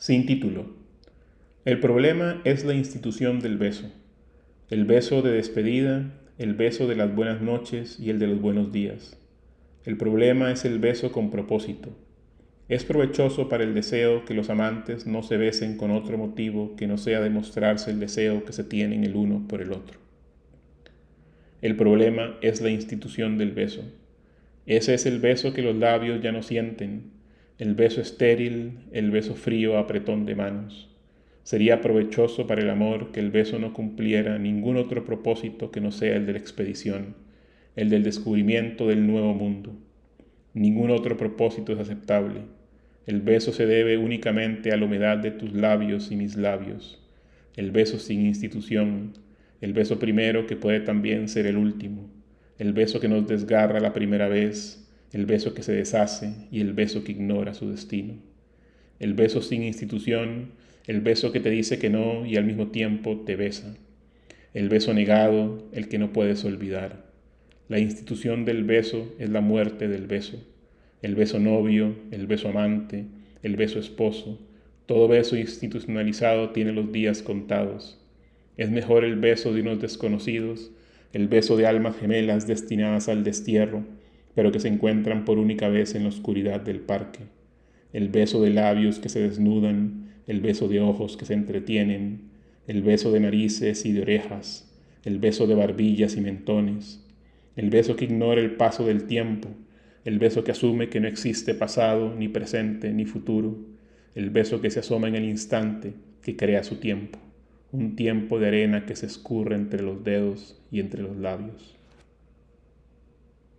Sin título. El problema es la institución del beso. El beso de despedida, el beso de las buenas noches y el de los buenos días. El problema es el beso con propósito. Es provechoso para el deseo que los amantes no se besen con otro motivo que no sea demostrarse el deseo que se tienen el uno por el otro. El problema es la institución del beso. Ese es el beso que los labios ya no sienten, el beso estéril, el beso frío apretón de manos. Sería provechoso para el amor que el beso no cumpliera ningún otro propósito que no sea el de la expedición, el del descubrimiento del nuevo mundo. Ningún otro propósito es aceptable. El beso se debe únicamente a la humedad de tus labios y mis labios. El beso sin institución, el beso primero que puede también ser el último, el beso que nos desgarra la primera vez, el beso que se deshace y el beso que ignora su destino. El beso sin institución, el beso que te dice que no y al mismo tiempo te besa. El beso negado, el que no puedes olvidar. La institución del beso es la muerte del beso. El beso novio, el beso amante, el beso esposo. Todo beso institucionalizado tiene los días contados. Es mejor el beso de unos desconocidos, el beso de almas gemelas destinadas al destierro, pero que se encuentran por única vez en la oscuridad del parque, el beso de labios que se desnudan, el beso de ojos que se entretienen, el beso de narices y de orejas, el beso de barbillas y mentones, el beso que ignora el paso del tiempo, el beso que asume que no existe pasado, ni presente, ni futuro, el beso que se asoma en el instante, que crea su tiempo, un tiempo de arena que se escurre entre los dedos y entre los labios.